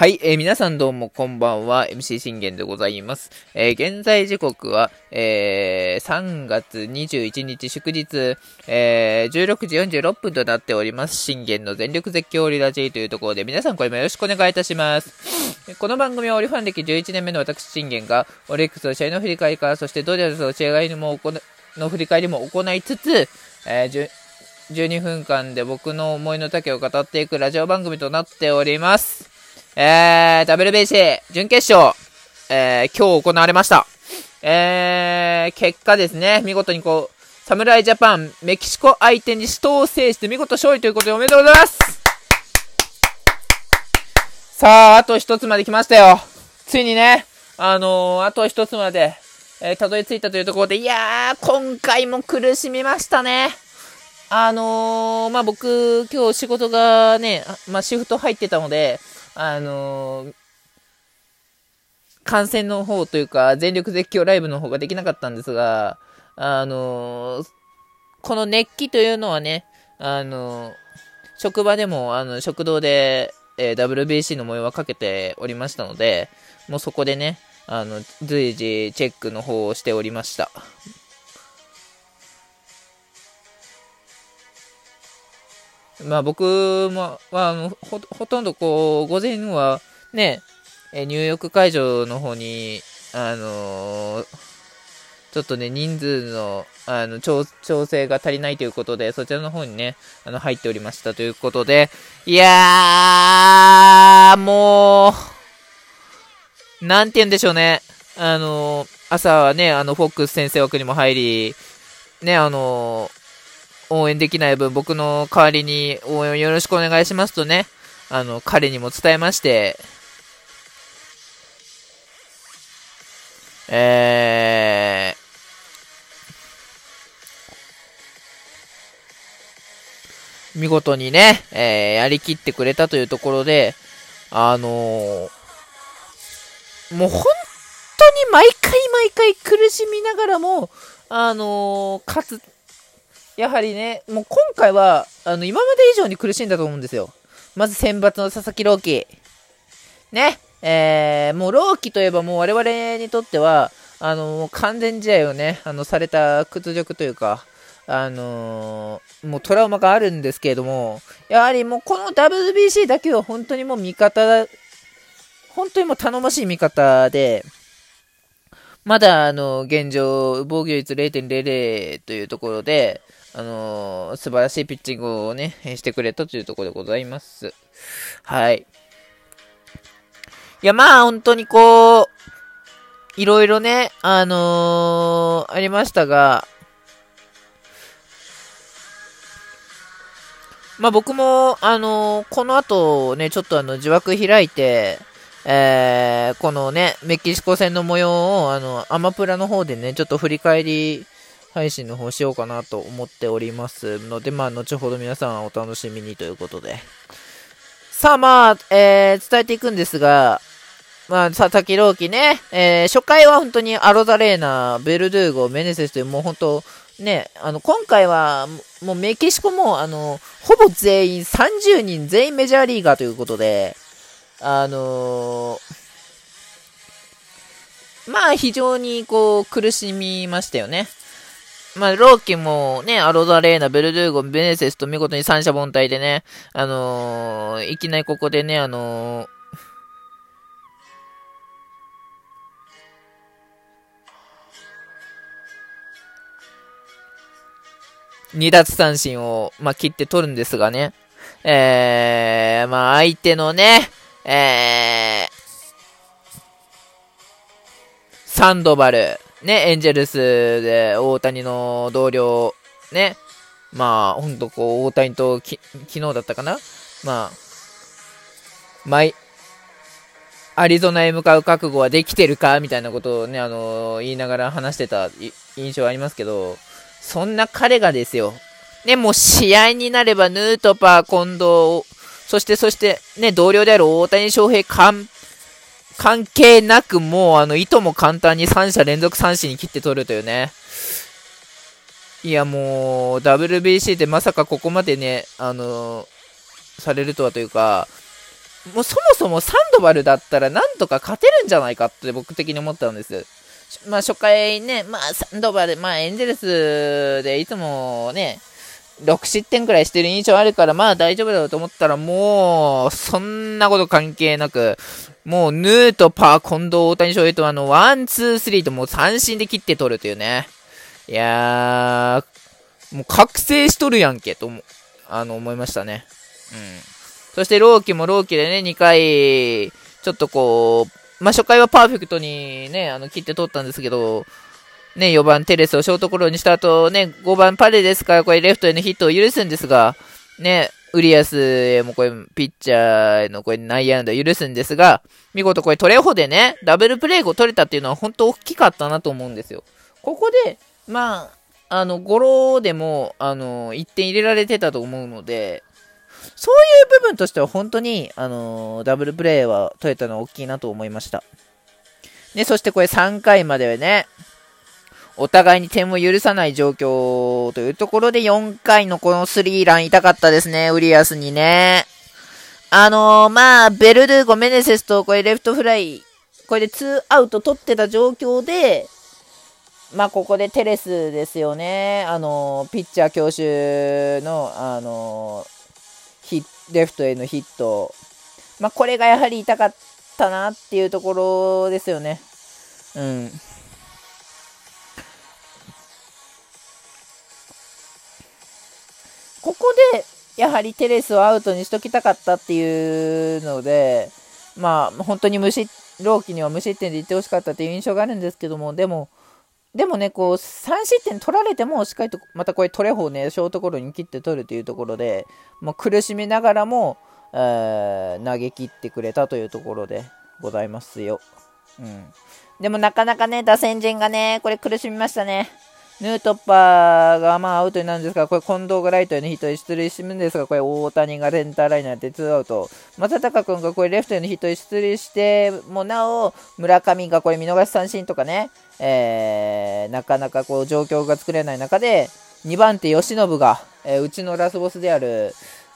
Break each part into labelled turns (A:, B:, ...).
A: はい、えー、皆さんどうもこんばんは、MC 信玄でございます。えー、現在時刻は、えー、3月21日祝日、えー、16時46分となっております。信玄の全力絶叫リラジーというところで、皆さんこれもよろしくお願いいたします。この番組はオリファン歴11年目の私信玄が、オリックスの試合の振り返りから、そしてドジャースの試合のもの振り返りも行いつつ、えー、12分間で僕の思いの丈を語っていくラジオ番組となっております。えー、WBC 準決勝、えー、今日行われました。えー、結果ですね、見事にこう、侍ジャパン、メキシコ相手に死闘を制して見事勝利ということでおめでとうございますさあ、あと一つまで来ましたよ。ついにね、あのー、あと一つまで、えー、たどり着いたというところで、いやー、今回も苦しみましたね。あのー、まあ、僕、今日仕事がね、まあ、シフト入ってたので、あのー、観戦の方というか、全力絶叫ライブの方ができなかったんですが、あのー、この熱気というのはね、あの、職場でも、あの、食堂で、え WBC の模様はかけておりましたので、もうそこでね、あの、随時チェックの方をしておりました。まあ僕も、は、あほ、ほとんどこう、午前はね、え入浴会場の方に、あのー、ちょっとね、人数の、あの、調、調整が足りないということで、そちらの方にね、あの、入っておりましたということで、いやー、もう、なんて言うんでしょうね。あの朝はね、あの、フォックス先生枠にも入り、ね、あの応援できない分、僕の代わりに応援をよろしくお願いしますとね、あの、彼にも伝えまして、えー、見事にね、えー、やりきってくれたというところで、あのー、もう本当に毎回毎回苦しみながらも、あのー、勝つやはりね、もう今回は、あの、今まで以上に苦しんだと思うんですよ。まず選抜の佐々木朗希。ね。えー、もう朗希といえばもう我々にとっては、あの、完全試合をね、あの、された屈辱というか、あのー、もうトラウマがあるんですけれども、やはりもうこの WBC だけは本当にもう味方、本当にもう頼もしい味方で、まだあの、現状、防御率0.00というところで、あのー、素晴らしいピッチングをね、してくれたというところでございます。はい。いや、まあ、本当にこう、いろいろね、あのー、ありましたが、まあ僕も、あのー、この後ね、ちょっとあの、自枠開いて、えー、このね、メキシコ戦の模様を、あの、アマプラの方でね、ちょっと振り返り配信の方しようかなと思っておりますので、まあ、後ほど皆さんお楽しみにということで。さあ、まあ、えー、伝えていくんですが、まあ、佐々木朗希ね、えー、初回は本当にアロザレーナ、ベルドゥーゴ、メネセスという、もう本当、ね、あの、今回は、もうメキシコも、あの、ほぼ全員、30人全員メジャーリーガーということで、あのー、まあ、非常にこう、苦しみましたよね。まあ、ローキもね、アロザレーナ、ベルドゥーゴ、ベネセスと見事に三者凡退でね、あのー、いきなりここでね、あのー、二奪三振を、まあ、切って取るんですがね。えー、まあ、相手のね、えー、サンドバル、ね、エンジェルスで大谷の同僚、ね、まあ、ほんとこう、大谷とき、昨日だったかな？まあ、毎、アリゾナへ向かう覚悟はできてるか？みたいなことをね、あのー、言いながら話してた印象ありますけど、そんな彼がですよ。ね、もう試合になればヌートパー、近藤、そして、そして、ね、同僚である大谷翔平、完関係なくもう、あの、意図も簡単に3者連続三振に切って取るというね。いや、もう、WBC でまさかここまでね、あのされるとはというか、もうそもそもサンドバルだったらなんとか勝てるんじゃないかって僕的に思ったんです。まあ初回ね、まあサンドバル、まあエンゼルスでいつもね、6失点くらいしてる印象あるから、まあ大丈夫だろうと思ったら、もう、そんなこと関係なく、もう、ヌートバー、近藤、大谷翔平と、あの、ワン、ツー、スリーともう三振で切って取るというね。いやー、もう覚醒しとるやんけ、と、あの、思いましたね。うん。そして、ローキもローキでね、2回、ちょっとこう、まあ、初回はパーフェクトにね、あの、切って取ったんですけど、ね、4番テレスをショートゴロにした後、ね、5番パレですから、これレフトへのヒットを許すんですが、ね、ウリアスへもこれ、ピッチャーへのこれ内野安打許すんですが、見事これトレホでね、ダブルプレイを取れたっていうのは本当大きかったなと思うんですよ。ここで、まあ、あの、ゴロでも、あの、1点入れられてたと思うので、そういう部分としては本当に、あの、ダブルプレイは取れたのは大きいなと思いました。ね、そしてこれ3回まではね、お互いに点を許さない状況というところで4回のこのスリーラン痛かったですね、ウリアスにね。あのー、まあ、ベルドゥーゴ、メネセスとこれレフトフライ、これで2アウト取ってた状況で、まあ、ここでテレスですよね。あのー、ピッチャー強襲の、あのー、レフトへのヒット。まあ、これがやはり痛かったなっていうところですよね。うん。ここで、やはりテレスをアウトにしときたかったっていうので、まあ、本当に無失、朗希には無失点でいってほしかったっていう印象があるんですけども、でも、でもね、こう、3失点取られても、しっかりと、またこれ、トレホをね、ショートゴロに切って取るというところで、もう苦しみながらも、えー、投げ切ってくれたというところでございますよ。うん。でもなかなかね、打線陣がね、これ苦しみましたね。ヌートッパーがまあアウトになるんですが、これ近藤がライトへのヒットで出塁するんですが、これ大谷がセンターライナーでツーアウト。正隆君がこれレフトへのヒットで出塁して、もなお、村上がこれ見逃し三振とかね、えー、なかなかこう状況が作れない中で、2番手吉信が、えー、うちのラスボスである、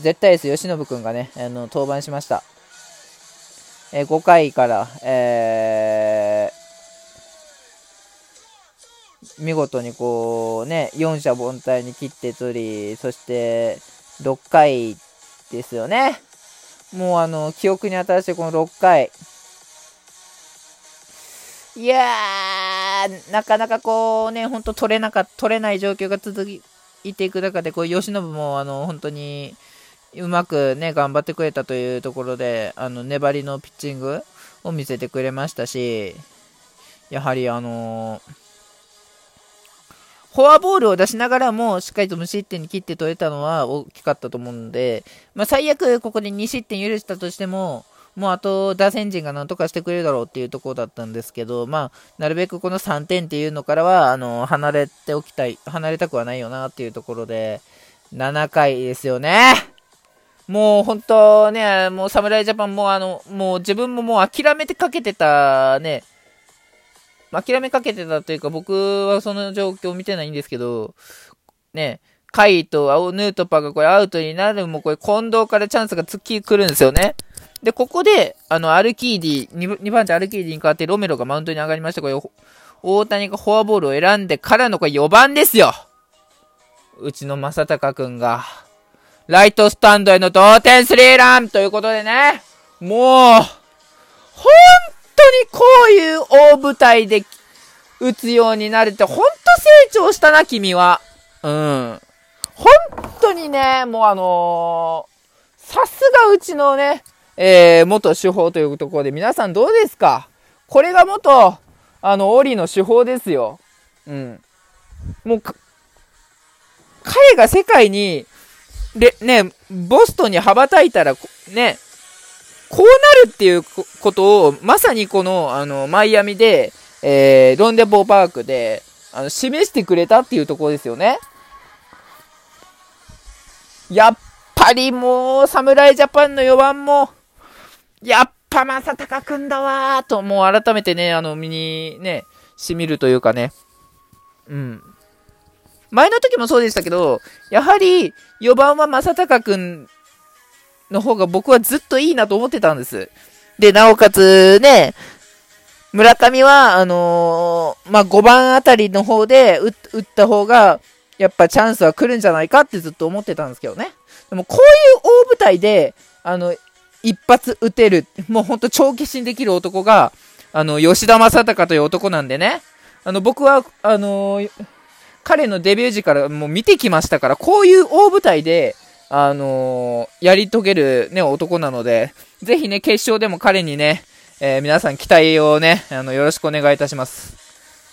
A: 絶対エース吉信君がね、あの、登板しました。えー、5回から、えー、見事にこうね、4者凡退に切って取り、そして6回ですよね。もうあの、記憶に新しいこの6回。いやー、なかなかこうね、ほんと取れなか、取れない状況が続いていく中で、こう、吉信もあの、本当に、うまくね、頑張ってくれたというところで、あの、粘りのピッチングを見せてくれましたし、やはりあのーフォアボールを出しながらも、しっかりと無失点に切って取れたのは大きかったと思うので、まあ、最悪ここで2失点許したとしても、もうあと打線陣がなんとかしてくれるだろうっていうところだったんですけど、まあ、なるべくこの3点っていうのからは、あの、離れておきたい、離れたくはないよなっていうところで、7回ですよね。もう本当ね、もう侍ジャパンもあの、もう自分ももう諦めてかけてたね、諦めかけてたというか、僕はその状況を見てないんですけど、ね、カイと青ヌートパーがこれアウトになるもこれ近藤からチャンスが突き来るんですよね。で、ここで、あの、アルキーディ、2, 番手アルキーディに変わってロメロがマウンドに上がりました。これ、大谷がフォアボールを選んでからのこれ4番ですようちの正隆くんが、ライトスタンドへの同点スリーランということでね、もう、ほんにこういう大舞台で打つようになれて、ほんと成長したな、君は。うん。本当にね、もうあのー、さすがうちのね、えー、元手法というところで、皆さんどうですか？これが元、あの、オリの手法ですよ。うん。もう、彼が世界に、で、ね、ボストンに羽ばたいたら、ね、こうなるっていうことを、まさにこの、あの、マイアミで、えー、ロンデポーパークで、あの、示してくれたっていうところですよね。やっぱりもう、侍ジャパンの4番も、やっぱ正隆くんだわーと、もう改めてね、あの、身にね、しみるというかね。うん。前の時もそうでしたけど、やはり4番は正隆くんの方が僕はずっといいなと思ってたんです。で、なおかつね、村上は、あのー、まあ、5番あたりの方で打った方が、やっぱチャンスは来るんじゃないかってずっと思ってたんですけどね。でもこういう大舞台で、あの、一発打てる、もうほんと長期心できる男が、あの、吉田正尚という男なんでね。あの、僕は、あのー、彼のデビュー時からもう見てきましたから、こういう大舞台で、あのー、やり遂げるね、男なので、ぜひね、決勝でも彼にね、えー、皆さん期待をね、あの、よろしくお願いいたします。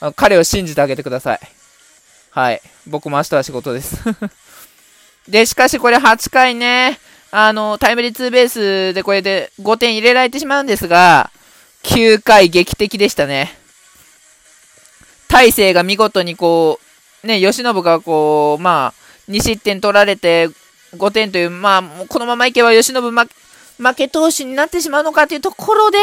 A: あの彼を信じてあげてください。はい。僕も明日は仕事です で、しかしこれ8回ね、あの、タイムリーツーベースでこれで5点入れられてしまうんですが、9回劇的でしたね。大勢が見事にこう、ね、吉信がこう、まあ、2失点取られて5点という、まあ、このままいけば吉信負け投手になってしまうのかというところで、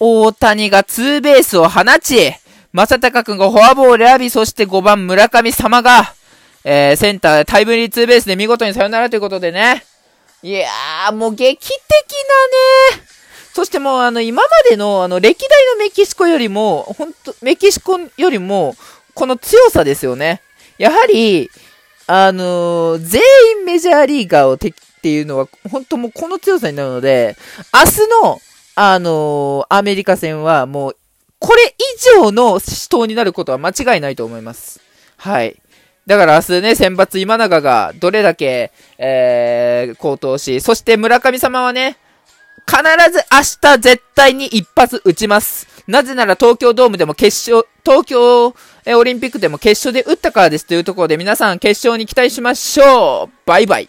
A: 大谷がツーベースを放ち、正隆くんがフォアボール選び、そして5番村上様が、えー、センタータイムリーツーベースで見事にサヨナラということでね。いやー、もう劇的なね。そしてもうあの、今までのあの、歴代のメキシコよりも、ほんと、メキシコよりも、この強さですよね。やはり、あのー、全員メジャーリーガーを敵っていうのは、本当もうこの強さになるので、明日の、あのー、アメリカ戦はもう、これ以上の死闘になることは間違いないと思います。はい。だから明日ね、選抜今永がどれだけ、えー、高騰し、そして村上様はね、必ず明日絶対に一発打ちます。なぜなら東京ドームでも決勝、東京オリンピックでも決勝で打ったからですというところで皆さん決勝に期待しましょう。バイバイ。